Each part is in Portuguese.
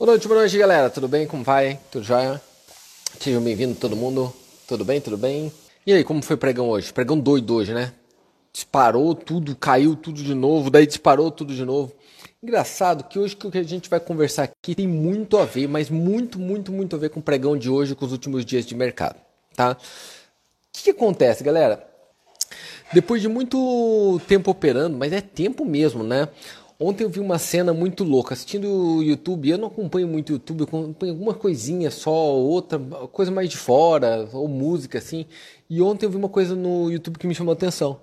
Boa noite, boa noite, galera. Tudo bem? Como vai? Tudo jóia? Sejam bem-vindos, todo mundo. Tudo bem? Tudo bem? E aí, como foi o pregão hoje? Pregão doido hoje, né? Disparou tudo, caiu tudo de novo, daí disparou tudo de novo. Engraçado que hoje o que a gente vai conversar aqui tem muito a ver, mas muito, muito, muito a ver com o pregão de hoje, com os últimos dias de mercado, tá? O que, que acontece, galera? Depois de muito tempo operando, mas é tempo mesmo, né? Ontem eu vi uma cena muito louca. Assistindo o YouTube, eu não acompanho muito o YouTube, eu acompanho alguma coisinha só, outra, coisa mais de fora, ou música assim. E ontem eu vi uma coisa no YouTube que me chamou a atenção.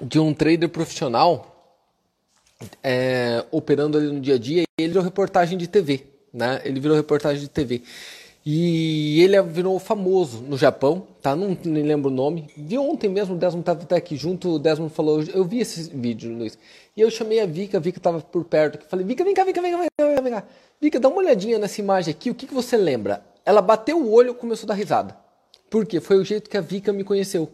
De um trader profissional é, operando ali no dia a dia, e ele virou reportagem de TV, né? Ele virou reportagem de TV. E ele virou famoso no Japão, tá? Não nem lembro o nome. Vi ontem mesmo, o Desmond estava até aqui junto, o Desmond falou, eu vi esse vídeo, Luiz. E eu chamei a Vika, a Vika estava por perto, falei, Vika, vem cá, vem cá, vem cá, vem cá, vem cá. Vika, dá uma olhadinha nessa imagem aqui, o que, que você lembra? Ela bateu o olho e começou a dar risada. Por quê? Foi o jeito que a Vika me conheceu.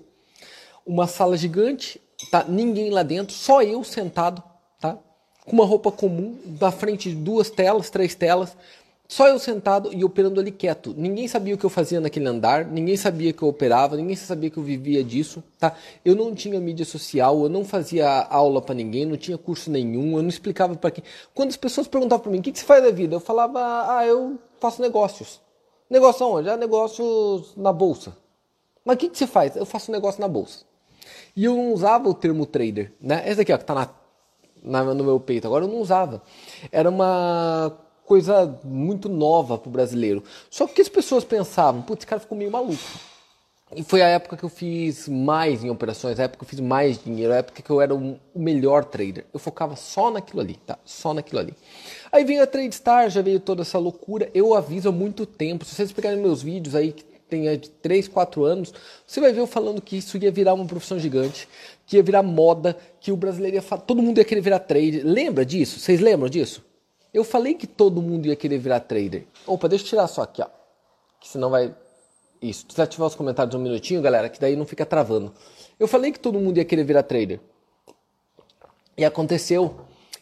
Uma sala gigante, tá? Ninguém lá dentro, só eu sentado, tá? Com uma roupa comum, na frente de duas telas, três telas só eu sentado e operando ali quieto. Ninguém sabia o que eu fazia naquele andar, ninguém sabia que eu operava, ninguém sabia que eu vivia disso, tá? Eu não tinha mídia social, eu não fazia aula para ninguém, não tinha curso nenhum, eu não explicava para quem. Quando as pessoas perguntavam para mim, o que, que você faz da vida? Eu falava, ah, eu faço negócios. Negócio onde? Ah, negócios na bolsa. Mas o que, que você faz? Eu faço negócio na bolsa. E eu não usava o termo trader, né? Esse aqui, ó, que tá na, na, no meu peito agora, eu não usava. Era uma coisa muito nova para o brasileiro. Só que as pessoas pensavam, putz, esse cara ficou meio maluco. E foi a época que eu fiz mais em operações, a época que eu fiz mais dinheiro, a época que eu era o melhor trader. Eu focava só naquilo ali, tá? Só naquilo ali. Aí veio a TradeStar, já veio toda essa loucura. Eu aviso há muito tempo. Se vocês pegarem meus vídeos aí, que tem de 3, 4 anos, você vai ver eu falando que isso ia virar uma profissão gigante, que ia virar moda, que o brasileiro ia falar, todo mundo ia querer virar trader. Lembra disso? Vocês lembram disso? Eu falei que todo mundo ia querer virar trader. Opa, deixa eu tirar só aqui, ó. Que senão vai. Isso. Desativar os comentários um minutinho, galera, que daí não fica travando. Eu falei que todo mundo ia querer virar trader. E aconteceu.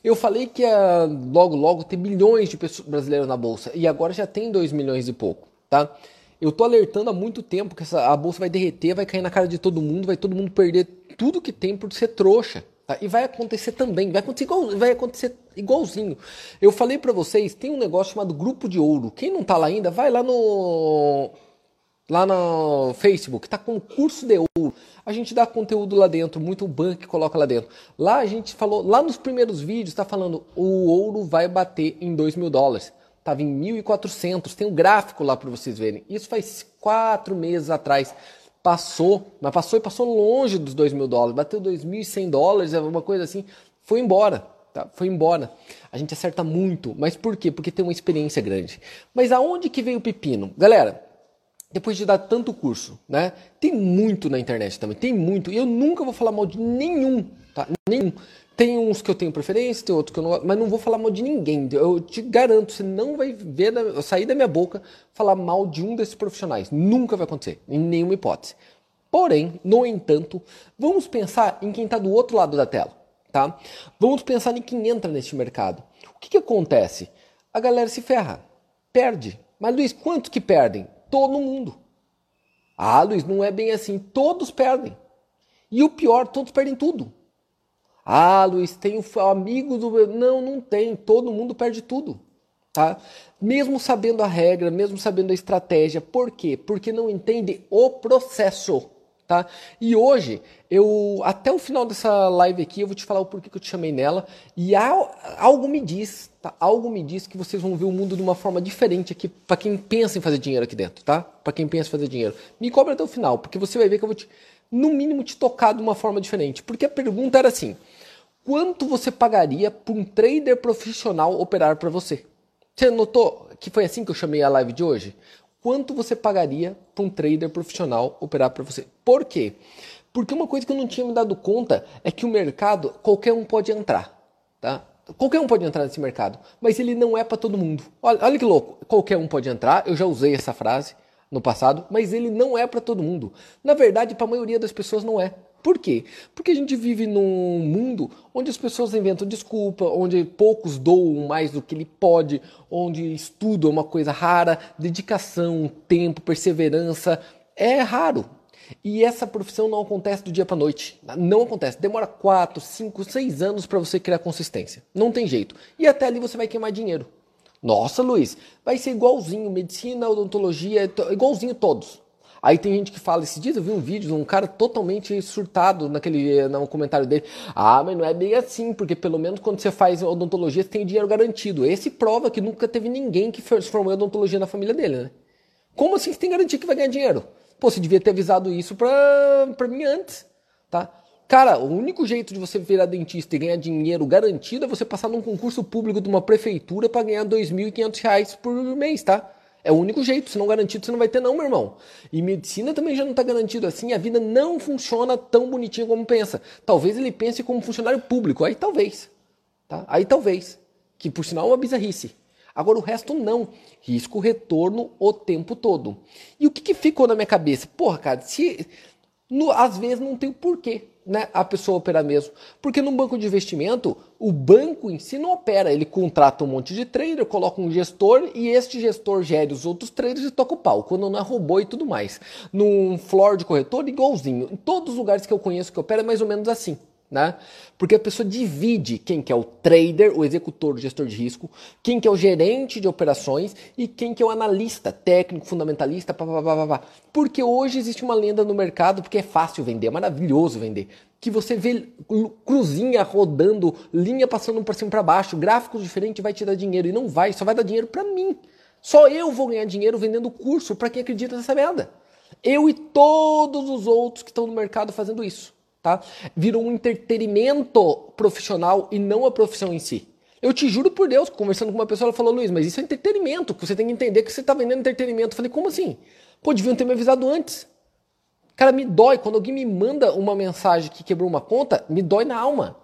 Eu falei que ia logo, logo ter milhões de pessoas brasileiras na bolsa. E agora já tem 2 milhões e pouco, tá? Eu tô alertando há muito tempo que essa, a bolsa vai derreter, vai cair na cara de todo mundo, vai todo mundo perder tudo que tem por ser trouxa. Tá? E vai acontecer também, vai acontecer, igual, vai acontecer igualzinho. Eu falei para vocês, tem um negócio chamado Grupo de Ouro. Quem não tá lá ainda, vai lá no lá no Facebook, tá com curso de ouro. A gente dá conteúdo lá dentro, muito banco coloca lá dentro. Lá a gente falou, lá nos primeiros vídeos, tá falando o ouro vai bater em 2 mil dólares. Tava em 1.400, tem um gráfico lá para vocês verem. Isso faz quatro meses atrás passou, mas passou e passou longe dos 2 mil dólares, bateu 2.100 dólares, alguma coisa assim, foi embora, tá? Foi embora. A gente acerta muito, mas por quê? Porque tem uma experiência grande. Mas aonde que veio o pepino? Galera, depois de dar tanto curso, né? Tem muito na internet também, tem muito. Eu nunca vou falar mal de nenhum, tá? Nenhum. Tem uns que eu tenho preferência, tem outros que eu não mas não vou falar mal de ninguém. Eu te garanto, você não vai ver sair da minha boca falar mal de um desses profissionais. Nunca vai acontecer, em nenhuma hipótese. Porém, no entanto, vamos pensar em quem está do outro lado da tela, tá? Vamos pensar em quem entra neste mercado. O que, que acontece? A galera se ferra, perde. Mas Luiz, quantos que perdem? Todo mundo. Ah, Luiz, não é bem assim. Todos perdem. E o pior, todos perdem tudo. Ah, Luiz, tem um amigo do. Não, não tem. Todo mundo perde tudo. Tá? Mesmo sabendo a regra, mesmo sabendo a estratégia. Por quê? Porque não entende o processo. Tá? E hoje, eu até o final dessa live aqui, eu vou te falar o porquê que eu te chamei nela. E algo me diz, tá? Algo me diz que vocês vão ver o mundo de uma forma diferente aqui para quem pensa em fazer dinheiro aqui dentro, tá? Para quem pensa em fazer dinheiro. Me cobra até o final, porque você vai ver que eu vou te, no mínimo, te tocar de uma forma diferente. Porque a pergunta era assim: quanto você pagaria para um trader profissional operar para você? Você notou que foi assim que eu chamei a live de hoje? Quanto você pagaria para um trader profissional operar para você? Por quê? Porque uma coisa que eu não tinha me dado conta é que o mercado, qualquer um pode entrar, tá? Qualquer um pode entrar nesse mercado, mas ele não é para todo mundo. Olha, olha que louco, qualquer um pode entrar, eu já usei essa frase no passado, mas ele não é para todo mundo. Na verdade, para a maioria das pessoas não é. Por quê? Porque a gente vive num mundo onde as pessoas inventam desculpa, onde poucos doam mais do que ele pode, onde estudo é uma coisa rara, dedicação, tempo, perseverança é raro. E essa profissão não acontece do dia para noite. Não acontece. Demora 4, 5, 6 anos para você criar consistência. Não tem jeito. E até ali você vai queimar dinheiro. Nossa, Luiz, vai ser igualzinho. Medicina, odontologia, igualzinho todos. Aí tem gente que fala, esses dias eu vi um vídeo de um cara totalmente surtado naquele no comentário dele. Ah, mas não é bem assim, porque pelo menos quando você faz odontologia você tem dinheiro garantido. Esse prova que nunca teve ninguém que se formou em odontologia na família dele, né? Como assim você tem garantia que vai ganhar dinheiro? Pô, você devia ter avisado isso pra, pra mim antes, tá? Cara, o único jeito de você virar dentista e ganhar dinheiro garantido é você passar num concurso público de uma prefeitura para ganhar R$ 2.500 por mês, tá? É o único jeito, se não garantido você não vai ter não, meu irmão. E medicina também já não está garantido assim, a vida não funciona tão bonitinho como pensa. Talvez ele pense como funcionário público, aí talvez, tá? Aí talvez, que por sinal é uma bizarrice. Agora o resto não. Risco retorno o tempo todo. E o que, que ficou na minha cabeça? Porra, cara, se no, às vezes não tem o porquê né, a pessoa operar mesmo. Porque no banco de investimento, o banco em si não opera. Ele contrata um monte de trader, coloca um gestor e este gestor gere os outros traders e toca o pau. Quando não é robô e tudo mais. Num floor de corretor, igualzinho. Em todos os lugares que eu conheço que opera é mais ou menos assim né? Porque a pessoa divide quem que é o trader, o executor, o gestor de risco, quem que é o gerente de operações e quem que é o analista, técnico, fundamentalista, pá, pá, pá, pá, Porque hoje existe uma lenda no mercado, porque é fácil vender, é maravilhoso vender, que você vê cruzinha rodando, linha passando para cima para baixo, gráficos diferentes vai te dar dinheiro e não vai, só vai dar dinheiro para mim. Só eu vou ganhar dinheiro vendendo curso para quem acredita nessa merda. Eu e todos os outros que estão no mercado fazendo isso tá? Virou um entretenimento profissional e não a profissão em si. Eu te juro por Deus, conversando com uma pessoa, ela falou, Luiz, mas isso é entretenimento, você tem que entender que você está vendendo entretenimento. Eu falei, como assim? Pô, deviam ter me avisado antes. Cara, me dói. Quando alguém me manda uma mensagem que quebrou uma conta, me dói na alma.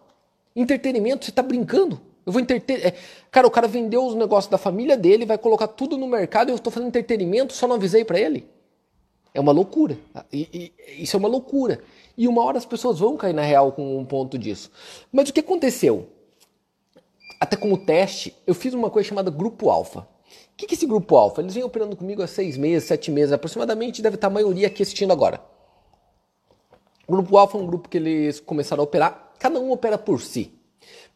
Entretenimento, você está brincando. Eu vou entreter. É, cara, o cara vendeu os negócios da família dele, vai colocar tudo no mercado e eu estou fazendo entretenimento, só não avisei para ele. É uma loucura. E, e, isso é uma loucura. E uma hora as pessoas vão cair na real com um ponto disso. Mas o que aconteceu? Até como teste, eu fiz uma coisa chamada Grupo Alfa. O que, é esse Grupo Alfa? Eles vêm operando comigo há seis meses, sete meses aproximadamente, deve estar a maioria aqui assistindo agora. O Grupo Alfa é um grupo que eles começaram a operar, cada um opera por si.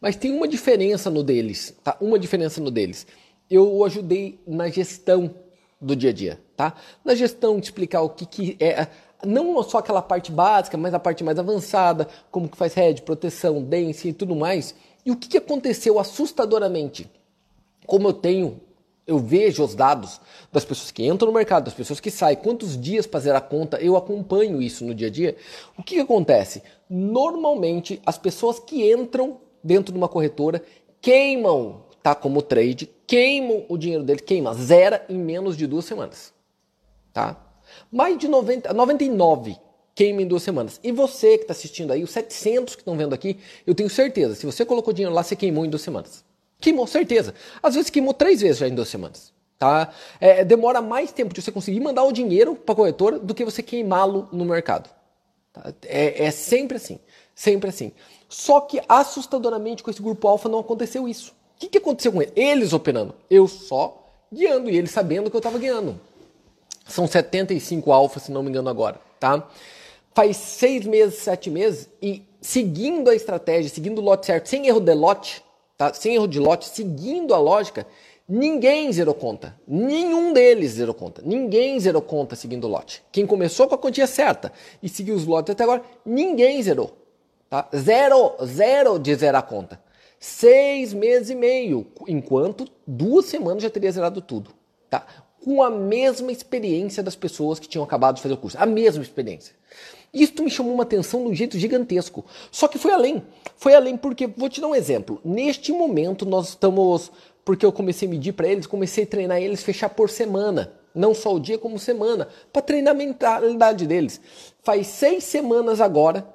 Mas tem uma diferença no deles, tá? Uma diferença no deles. Eu ajudei na gestão do dia a dia, tá? Na gestão de explicar o que, que é não só aquela parte básica, mas a parte mais avançada, como que faz rede, proteção, dense e tudo mais. E o que, aconteceu assustadoramente? Como eu tenho, eu vejo os dados das pessoas que entram no mercado, das pessoas que saem, quantos dias para zerar a conta, eu acompanho isso no dia a dia. O que, que acontece? Normalmente, as pessoas que entram dentro de uma corretora queimam, tá? Como trade, queimam o dinheiro dele, queima, zera em menos de duas semanas, tá? Mais de 90, 99 queima em duas semanas. E você que está assistindo aí, os 700 que estão vendo aqui, eu tenho certeza, se você colocou dinheiro lá, você queimou em duas semanas. Queimou, certeza. Às vezes queimou três vezes já em duas semanas. Tá? É, demora mais tempo de você conseguir mandar o dinheiro para a corretora do que você queimá-lo no mercado. Tá? É, é sempre assim. Sempre assim. Só que assustadoramente com esse grupo alfa não aconteceu isso. O que, que aconteceu com ele? Eles operando. Eu só guiando e eles sabendo que eu estava guiando. São 75 alfas, se não me engano agora, tá? Faz seis meses, sete meses e seguindo a estratégia, seguindo o lote certo, sem erro de lote, tá? Sem erro de lote, seguindo a lógica, ninguém zerou conta. Nenhum deles zerou conta. Ninguém zerou conta seguindo o lote. Quem começou com a quantia certa e seguiu os lotes até agora, ninguém zerou. Tá? Zero, zero de zerar a conta. Seis meses e meio, enquanto duas semanas já teria zerado tudo. Tá? Com a mesma experiência das pessoas que tinham acabado de fazer o curso. A mesma experiência. Isso me chamou uma atenção de um jeito gigantesco. Só que foi além. Foi além porque, vou te dar um exemplo. Neste momento nós estamos, porque eu comecei a medir para eles, comecei a treinar eles fechar por semana. Não só o dia, como semana. Para treinar a mentalidade deles. Faz seis semanas agora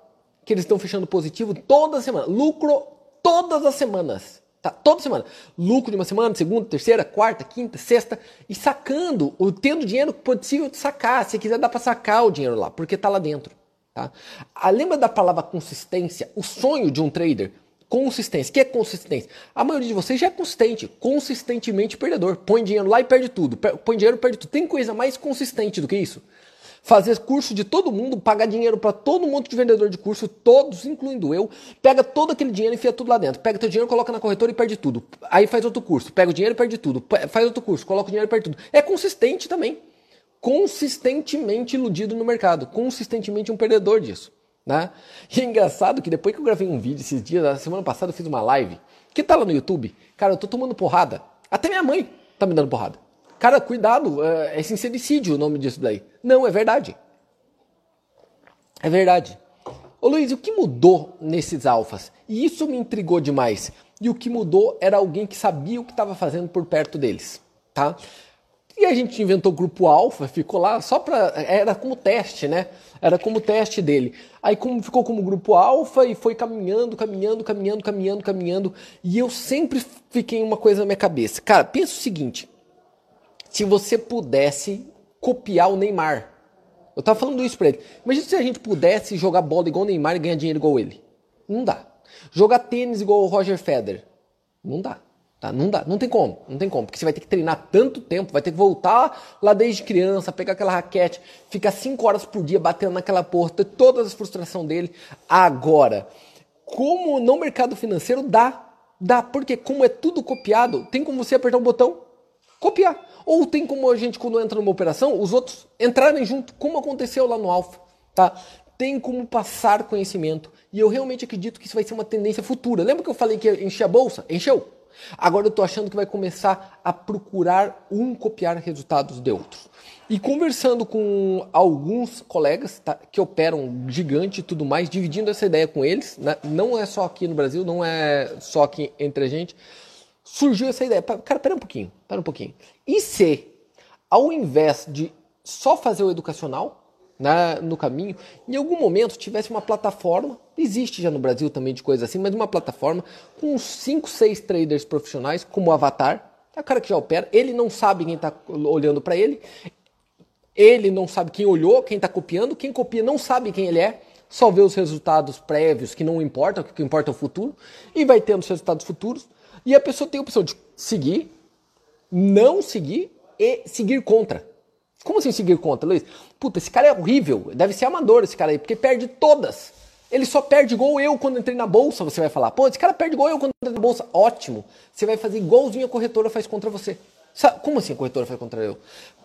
que eles estão fechando positivo toda semana. Lucro todas as semanas. Tá? Toda semana. Lucro de uma semana, segunda, terceira, quarta, quinta, sexta. E sacando, ou tendo dinheiro possível de sacar. Se quiser, dá para sacar o dinheiro lá, porque tá lá dentro. Tá? Ah, lembra da palavra consistência? O sonho de um trader Consistência. O que é consistência? A maioria de vocês já é consistente, consistentemente perdedor. Põe dinheiro lá e perde tudo. Põe dinheiro e perde tudo. Tem coisa mais consistente do que isso? Fazer curso de todo mundo, pagar dinheiro para todo mundo de vendedor de curso, todos, incluindo eu, pega todo aquele dinheiro e enfia tudo lá dentro. Pega teu dinheiro, coloca na corretora e perde tudo. Aí faz outro curso, pega o dinheiro e perde tudo. Faz outro curso, coloca o dinheiro e perde tudo. É consistente também. Consistentemente iludido no mercado, consistentemente um perdedor disso. Né? E é engraçado que depois que eu gravei um vídeo esses dias, na semana passada eu fiz uma live, que tá lá no YouTube, cara, eu tô tomando porrada. Até minha mãe tá me dando porrada. Cara, cuidado, é, é sincericídio o nome disso daí. Não, é verdade. É verdade. Ô Luiz, o que mudou nesses alfas? E isso me intrigou demais. E o que mudou era alguém que sabia o que estava fazendo por perto deles, tá? E a gente inventou o grupo alfa, ficou lá só para era como teste, né? Era como teste dele. Aí como ficou como grupo alfa e foi caminhando, caminhando, caminhando, caminhando, caminhando. E eu sempre fiquei uma coisa na minha cabeça. Cara, pensa o seguinte: se você pudesse copiar o Neymar. Eu tava falando isso pra ele. Imagina se a gente pudesse jogar bola igual o Neymar e ganhar dinheiro igual ele. Não dá. Jogar tênis igual o Roger Federer. Não dá. Tá? Não dá, não tem como, não tem como, porque você vai ter que treinar tanto tempo, vai ter que voltar lá desde criança, pegar aquela raquete, ficar cinco horas por dia batendo naquela porta, toda a frustração dele. Agora, como no mercado financeiro dá, dá, porque como é tudo copiado, tem como você apertar um botão, copiar. Ou tem como a gente, quando entra numa operação, os outros entrarem junto, como aconteceu lá no Alfa, tá? Tem como passar conhecimento. E eu realmente acredito que isso vai ser uma tendência futura. Lembra que eu falei que ia encher a bolsa? Encheu. Agora eu estou achando que vai começar a procurar um copiar resultados de outro. E conversando com alguns colegas tá, que operam gigante e tudo mais, dividindo essa ideia com eles, né? não é só aqui no Brasil, não é só aqui entre a gente, surgiu essa ideia. Cara, pera um pouquinho, pera um pouquinho. E se, ao invés de só fazer o educacional, na, no caminho, em algum momento tivesse uma plataforma, existe já no Brasil também de coisa assim, mas uma plataforma com uns 5, 6 traders profissionais como avatar, é o cara que já opera, ele não sabe quem está olhando para ele, ele não sabe quem olhou, quem está copiando, quem copia não sabe quem ele é, só vê os resultados prévios que não importa, o que importa é o futuro, e vai tendo os resultados futuros, e a pessoa tem a opção de seguir, não seguir e seguir contra. Como assim seguir contra, Luiz? Puta, esse cara é horrível, deve ser amador esse cara aí, porque perde todas. Ele só perde igual eu quando entrei na bolsa, você vai falar. Pô, esse cara perde igual eu quando entrei na bolsa. Ótimo. Você vai fazer igualzinho a corretora faz contra você. Como assim a corretora faz contra eu?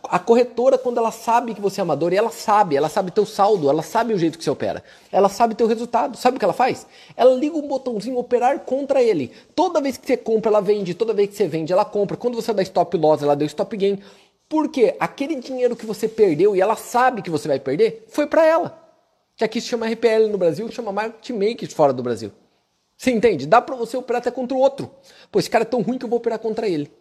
A corretora, quando ela sabe que você é amador, e ela sabe, ela sabe teu saldo, ela sabe o jeito que você opera, ela sabe teu resultado, sabe o que ela faz? Ela liga um botãozinho operar contra ele. Toda vez que você compra, ela vende, toda vez que você vende, ela compra. Quando você dá stop loss, ela deu stop gain. Porque aquele dinheiro que você perdeu e ela sabe que você vai perder, foi para ela. Que aqui se chama RPL no Brasil, chama market makers fora do Brasil. Você entende? Dá para você operar até contra o outro. Pô, esse cara é tão ruim que eu vou operar contra ele.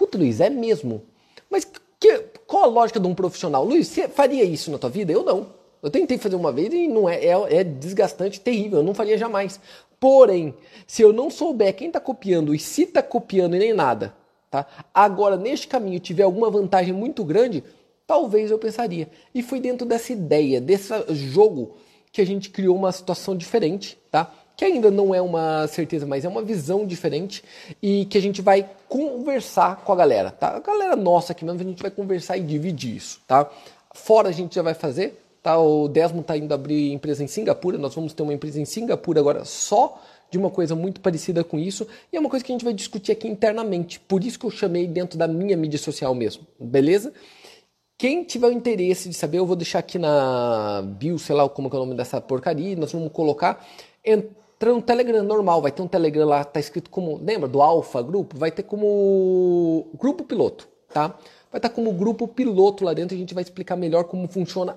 Puta, Luiz, é mesmo. Mas que, qual a lógica de um profissional? Luiz, você faria isso na tua vida? Eu não. Eu tentei fazer uma vez e não é, é, é desgastante, terrível. Eu não faria jamais. Porém, se eu não souber quem está copiando e se está copiando e nem nada, Tá? Agora, neste caminho, tiver alguma vantagem muito grande, talvez eu pensaria. E foi dentro dessa ideia, desse jogo, que a gente criou uma situação diferente, tá? Que ainda não é uma certeza, mas é uma visão diferente e que a gente vai conversar com a galera, tá? A galera nossa aqui mesmo, a gente vai conversar e dividir isso, tá? Fora a gente já vai fazer, tá? O Desmond tá indo abrir empresa em Singapura, nós vamos ter uma empresa em Singapura agora só de uma coisa muito parecida com isso, e é uma coisa que a gente vai discutir aqui internamente. Por isso que eu chamei dentro da minha mídia social mesmo, beleza? Quem tiver o interesse de saber, eu vou deixar aqui na bio, sei lá como é o nome dessa porcaria, nós vamos colocar. No Telegram normal, vai ter um Telegram lá, tá escrito como, lembra do Alpha Grupo? Vai ter como grupo piloto, tá? Vai estar tá como grupo piloto lá dentro, a gente vai explicar melhor como funciona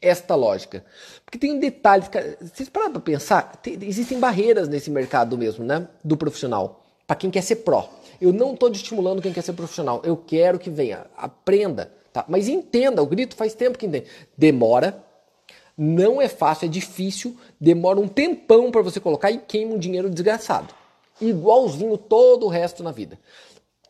esta lógica. Porque tem um detalhe, vocês pararam para pensar, tem, existem barreiras nesse mercado mesmo, né? Do profissional. Para quem quer ser pró. Eu não estou estimulando quem quer ser profissional. Eu quero que venha, aprenda, tá? Mas entenda, o grito faz tempo que entende. Demora, não é fácil, é difícil, demora um tempão para você colocar e queima um dinheiro desgraçado. Igualzinho todo o resto na vida.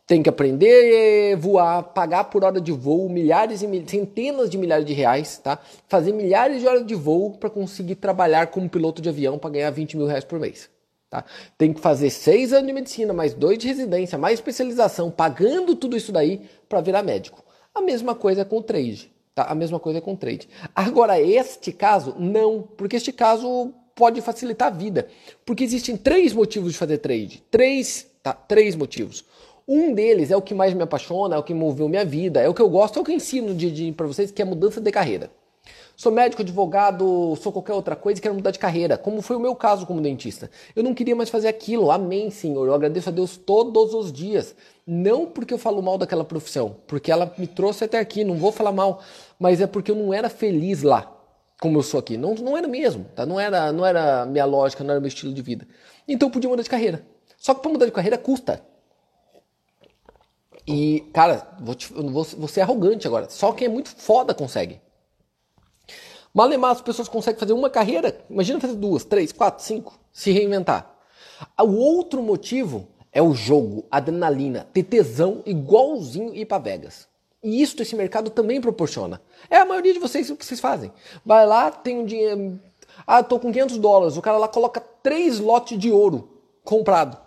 Tem que aprender a voar, pagar por hora de voo, milhares e centenas de milhares de reais, tá? Fazer milhares de horas de voo para conseguir trabalhar como piloto de avião para ganhar 20 mil reais por mês. Tá? Tem que fazer seis anos de medicina, mais dois de residência, mais especialização, pagando tudo isso daí para virar médico. A mesma coisa com o trade. Tá? A mesma coisa com trade. Agora, este caso, não, porque este caso pode facilitar a vida. Porque existem três motivos de fazer trade. Três, tá? Três motivos. Um deles é o que mais me apaixona, é o que moveu minha vida, é o que eu gosto, é o que eu ensino de, de para vocês, que é mudança de carreira. Sou médico, advogado, sou qualquer outra coisa e quero mudar de carreira, como foi o meu caso como dentista. Eu não queria mais fazer aquilo, amém, Senhor. Eu agradeço a Deus todos os dias. Não porque eu falo mal daquela profissão, porque ela me trouxe até aqui, não vou falar mal, mas é porque eu não era feliz lá, como eu sou aqui. Não, não era mesmo, tá? Não era, não era minha lógica, não era meu estilo de vida. Então eu podia mudar de carreira. Só que para mudar de carreira custa. E, cara, vou, te, vou, vou ser arrogante agora. Só quem é muito foda consegue. Malemar, as pessoas conseguem fazer uma carreira. Imagina fazer duas, três, quatro, cinco. Se reinventar. O outro motivo é o jogo, adrenalina, ter tesão igualzinho ir para Vegas. E isso esse mercado também proporciona. É a maioria de vocês o que vocês fazem. Vai lá, tem um dinheiro. Ah, tô com 500 dólares. O cara lá coloca três lotes de ouro comprado.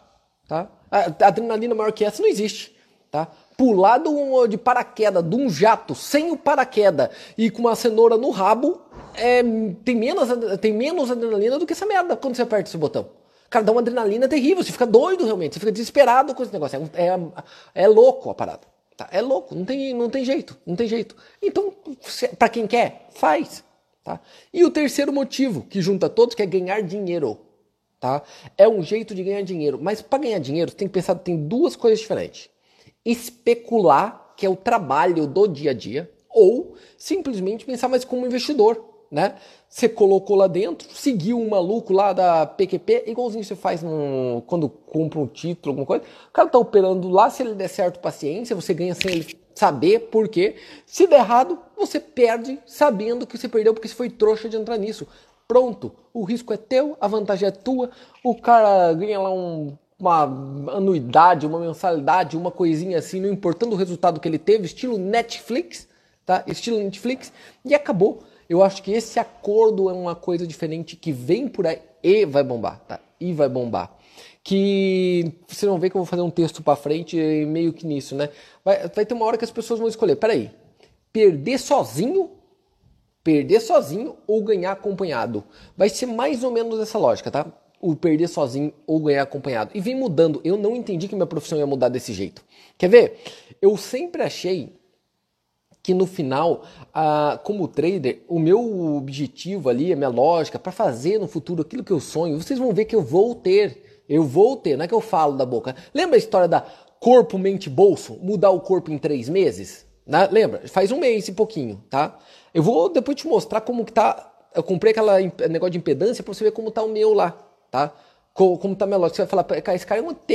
Tá? A adrenalina maior que essa não existe tá? Pular de paraquedas, de um jato, sem o paraquedas e com uma cenoura no rabo, é, tem, menos, tem menos adrenalina do que essa merda quando você aperta esse botão. Cara, dá uma adrenalina terrível, você fica doido realmente, você fica desesperado com esse negócio. É, é, é louco a parada. Tá? É louco, não tem, não tem jeito, não tem jeito. Então, para quem quer, faz. Tá? E o terceiro motivo que junta todos, que é ganhar dinheiro. Tá? É um jeito de ganhar dinheiro. Mas para ganhar dinheiro, tem que pensar, tem duas coisas diferentes especular, que é o trabalho do dia a dia, ou simplesmente pensar mais como investidor, né? Você colocou lá dentro, seguiu um maluco lá da PQP, igualzinho você faz no, quando compra um título, alguma coisa. O cara tá operando lá, se ele der certo, paciência, você ganha sem ele saber por quê. Se der errado, você perde sabendo que você perdeu porque você foi trouxa de entrar nisso. Pronto, o risco é teu, a vantagem é tua, o cara ganha lá um uma anuidade, uma mensalidade, uma coisinha assim, não importando o resultado que ele teve, estilo Netflix, tá? Estilo Netflix, e acabou. Eu acho que esse acordo é uma coisa diferente que vem por aí e vai bombar, tá? E vai bombar. Que vocês vão ver que eu vou fazer um texto para frente meio que nisso, né? Vai, vai ter uma hora que as pessoas vão escolher, peraí, perder sozinho perder sozinho ou ganhar acompanhado. Vai ser mais ou menos essa lógica, tá? o perder sozinho ou ganhar acompanhado. E vem mudando. Eu não entendi que minha profissão ia mudar desse jeito. Quer ver? Eu sempre achei que no final, ah, como trader, o meu objetivo ali, a minha lógica, para fazer no futuro aquilo que eu sonho, vocês vão ver que eu vou ter. Eu vou ter, não é que eu falo da boca. Lembra a história da corpo, mente, bolso? Mudar o corpo em três meses? Né? Lembra? Faz um mês e pouquinho, tá? Eu vou depois te mostrar como que tá. Eu comprei aquele negócio de impedância para você ver como tá o meu lá tá? Como tá melódico, você vai falar, cara, esse cara é um ET.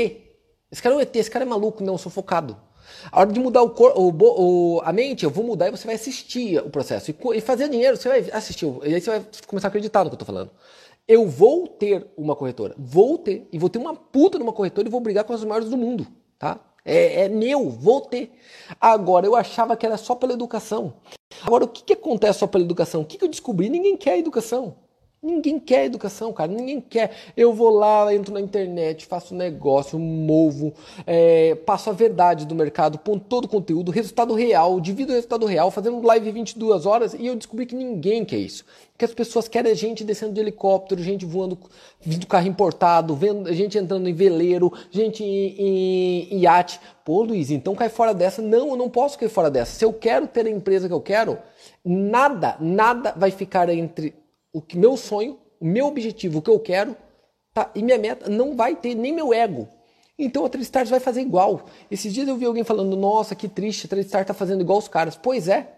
Esse cara é um ET, esse cara é maluco, não, sou focado. A hora de mudar o, cor, o, o, a mente, eu vou mudar e você vai assistir o processo. E, e fazer dinheiro, você vai assistir. E aí você vai começar a acreditar no que eu tô falando. Eu vou ter uma corretora. Vou ter. E vou ter uma puta numa corretora e vou brigar com as maiores do mundo. Tá? É, é, meu, vou ter. Agora, eu achava que era só pela educação. Agora, o que, que acontece só pela educação? O que, que eu descobri? Ninguém quer educação. Ninguém quer educação, cara. Ninguém quer. Eu vou lá, entro na internet, faço negócio, movo, é, passo a verdade do mercado, ponto todo o conteúdo, resultado real, divido o resultado real, fazendo live 22 horas e eu descobri que ninguém quer isso. Que as pessoas querem gente descendo de helicóptero, gente voando, vindo carro importado, vendo, gente entrando em veleiro, gente em, em, iate. Pô, Luiz, então cai fora dessa. Não, eu não posso cair fora dessa. Se eu quero ter a empresa que eu quero, nada, nada vai ficar entre o que meu sonho, o meu objetivo, o que eu quero, tá? E minha meta não vai ter nem meu ego. Então a Tristar vai fazer igual. Esses dias eu vi alguém falando: "Nossa, que triste, a Tristar tá fazendo igual os caras". Pois é.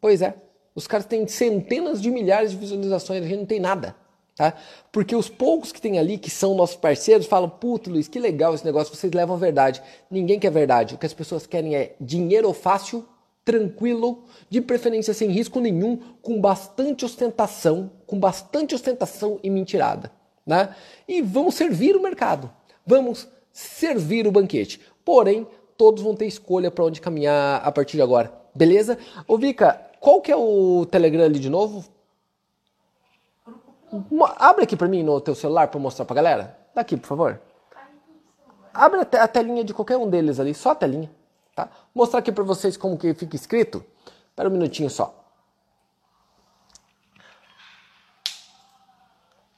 Pois é. Os caras têm centenas de milhares de visualizações, a gente não tem nada. Tá? Porque os poucos que tem ali, que são nossos parceiros, falam: Puta, Luiz, que legal esse negócio, vocês levam a verdade. Ninguém quer verdade. O que as pessoas querem é dinheiro fácil tranquilo, de preferência sem risco nenhum, com bastante ostentação, com bastante ostentação e mentirada, né? E vamos servir o mercado, vamos servir o banquete. Porém, todos vão ter escolha para onde caminhar a partir de agora. Beleza? Ô Vika, qual que é o Telegram ali de novo? Abre aqui para mim no teu celular para mostrar pra galera. Daqui, por favor. Abre a telinha de qualquer um deles ali, só a telinha, tá? Mostrar aqui para vocês como que fica escrito. Espera um minutinho só.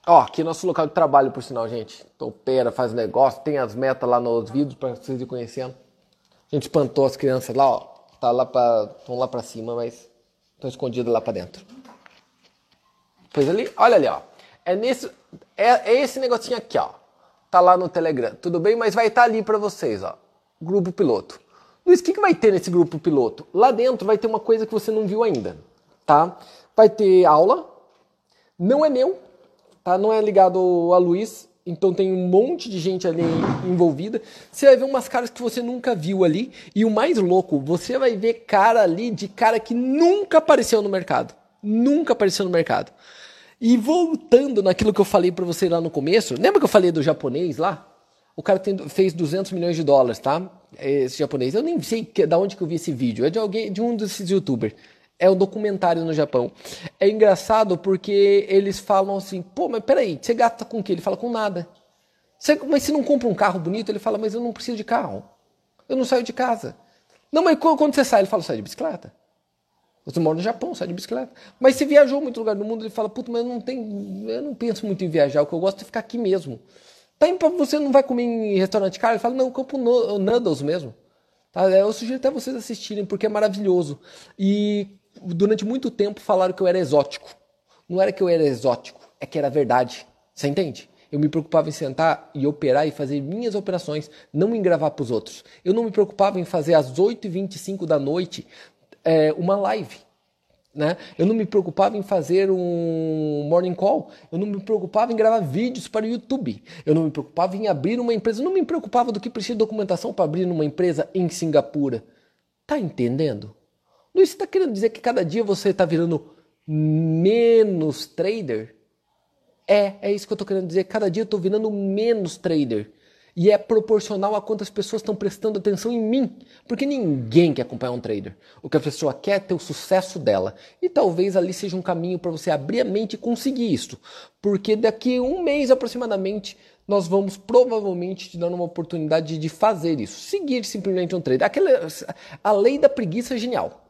Ó, aqui é nosso local de trabalho, por sinal, gente. Topeira, faz negócio, tem as metas lá nos vídeos para vocês ir conhecendo. A gente espantou as crianças lá, ó. Tá lá para, estão lá para cima, mas estão escondidas lá para dentro. Pois ali, olha ali, ó. É nesse, é, é, esse negocinho aqui, ó. Tá lá no Telegram, tudo bem? Mas vai estar tá ali para vocês, ó. Grupo piloto. Luiz, o que, que vai ter nesse grupo piloto? Lá dentro vai ter uma coisa que você não viu ainda, tá? Vai ter aula. Não é meu, tá? Não é ligado a Luiz, então tem um monte de gente ali envolvida. Você vai ver umas caras que você nunca viu ali. E o mais louco, você vai ver cara ali de cara que nunca apareceu no mercado. Nunca apareceu no mercado. E voltando naquilo que eu falei para você lá no começo, lembra que eu falei do japonês lá? O cara tem, fez 200 milhões de dólares, tá? Esse japonês. Eu nem sei que, da onde que eu vi esse vídeo. É de alguém, de um desses youtubers. É um documentário no Japão. É engraçado porque eles falam assim, pô, mas peraí, você gasta com o quê? Ele fala com nada. Você, mas se não compra um carro bonito, ele fala, mas eu não preciso de carro. Eu não saio de casa. Não, mas quando você sai, ele fala, sai de bicicleta. Você mora no Japão, sai de bicicleta. Mas se viajou muito lugar do mundo, ele fala, puta, mas eu não tenho. Eu não penso muito em viajar, o que eu gosto é ficar aqui mesmo. Tá você não vai comer em restaurante caro? Ele fala, não, no, noodles mesmo. Tá? Eu sugiro até vocês assistirem, porque é maravilhoso. E durante muito tempo falaram que eu era exótico. Não era que eu era exótico, é que era verdade. Você entende? Eu me preocupava em sentar e operar e fazer minhas operações, não em gravar para os outros. Eu não me preocupava em fazer às 8h25 da noite é, uma live. Né? Eu não me preocupava em fazer um morning call, eu não me preocupava em gravar vídeos para o YouTube, eu não me preocupava em abrir uma empresa, eu não me preocupava do que precisa de documentação para abrir uma empresa em Singapura. Tá entendendo? Luiz, você está querendo dizer que cada dia você está virando menos trader? É, é isso que eu estou querendo dizer. Cada dia eu estou virando menos trader. E é proporcional a quantas pessoas estão prestando atenção em mim. Porque ninguém quer acompanhar um trader. O que a pessoa quer é ter o sucesso dela. E talvez ali seja um caminho para você abrir a mente e conseguir isso. Porque daqui um mês aproximadamente, nós vamos provavelmente te dar uma oportunidade de fazer isso. Seguir simplesmente um trader. Aquela, a lei da preguiça é genial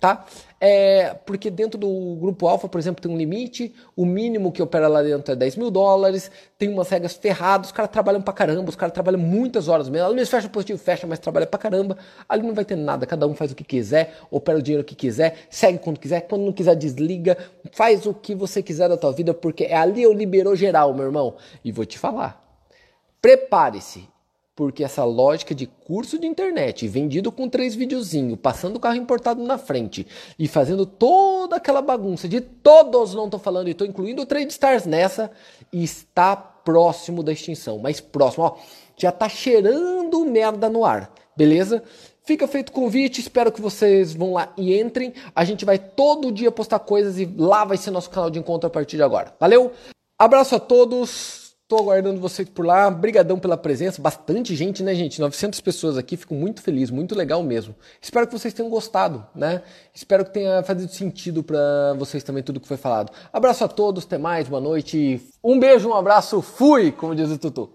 tá? É, porque dentro do grupo alfa, por exemplo, tem um limite, o mínimo que opera lá dentro é 10 mil dólares, tem umas regras ferradas, os caras trabalham pra caramba, os caras trabalham muitas horas mesmo, vezes fecha positivo, fecha, mas trabalha pra caramba, ali não vai ter nada, cada um faz o que quiser, opera o dinheiro que quiser, segue quando quiser, quando não quiser desliga, faz o que você quiser da tua vida, porque ali eu liberou geral, meu irmão, e vou te falar, prepare-se, porque essa lógica de curso de internet vendido com três videozinhos, passando o carro importado na frente e fazendo toda aquela bagunça de todos, não estou falando, e estou incluindo o Trade Stars nessa, está próximo da extinção, mas próximo, ó, já está cheirando merda no ar, beleza? Fica feito o convite, espero que vocês vão lá e entrem. A gente vai todo dia postar coisas e lá vai ser nosso canal de encontro a partir de agora. Valeu? Abraço a todos. Tô aguardando vocês por lá. Brigadão pela presença. Bastante gente, né, gente? 900 pessoas aqui. Fico muito feliz, muito legal mesmo. Espero que vocês tenham gostado, né? Espero que tenha feito sentido para vocês também tudo que foi falado. Abraço a todos, até mais, boa noite. Um beijo, um abraço, fui, como diz o Tutu.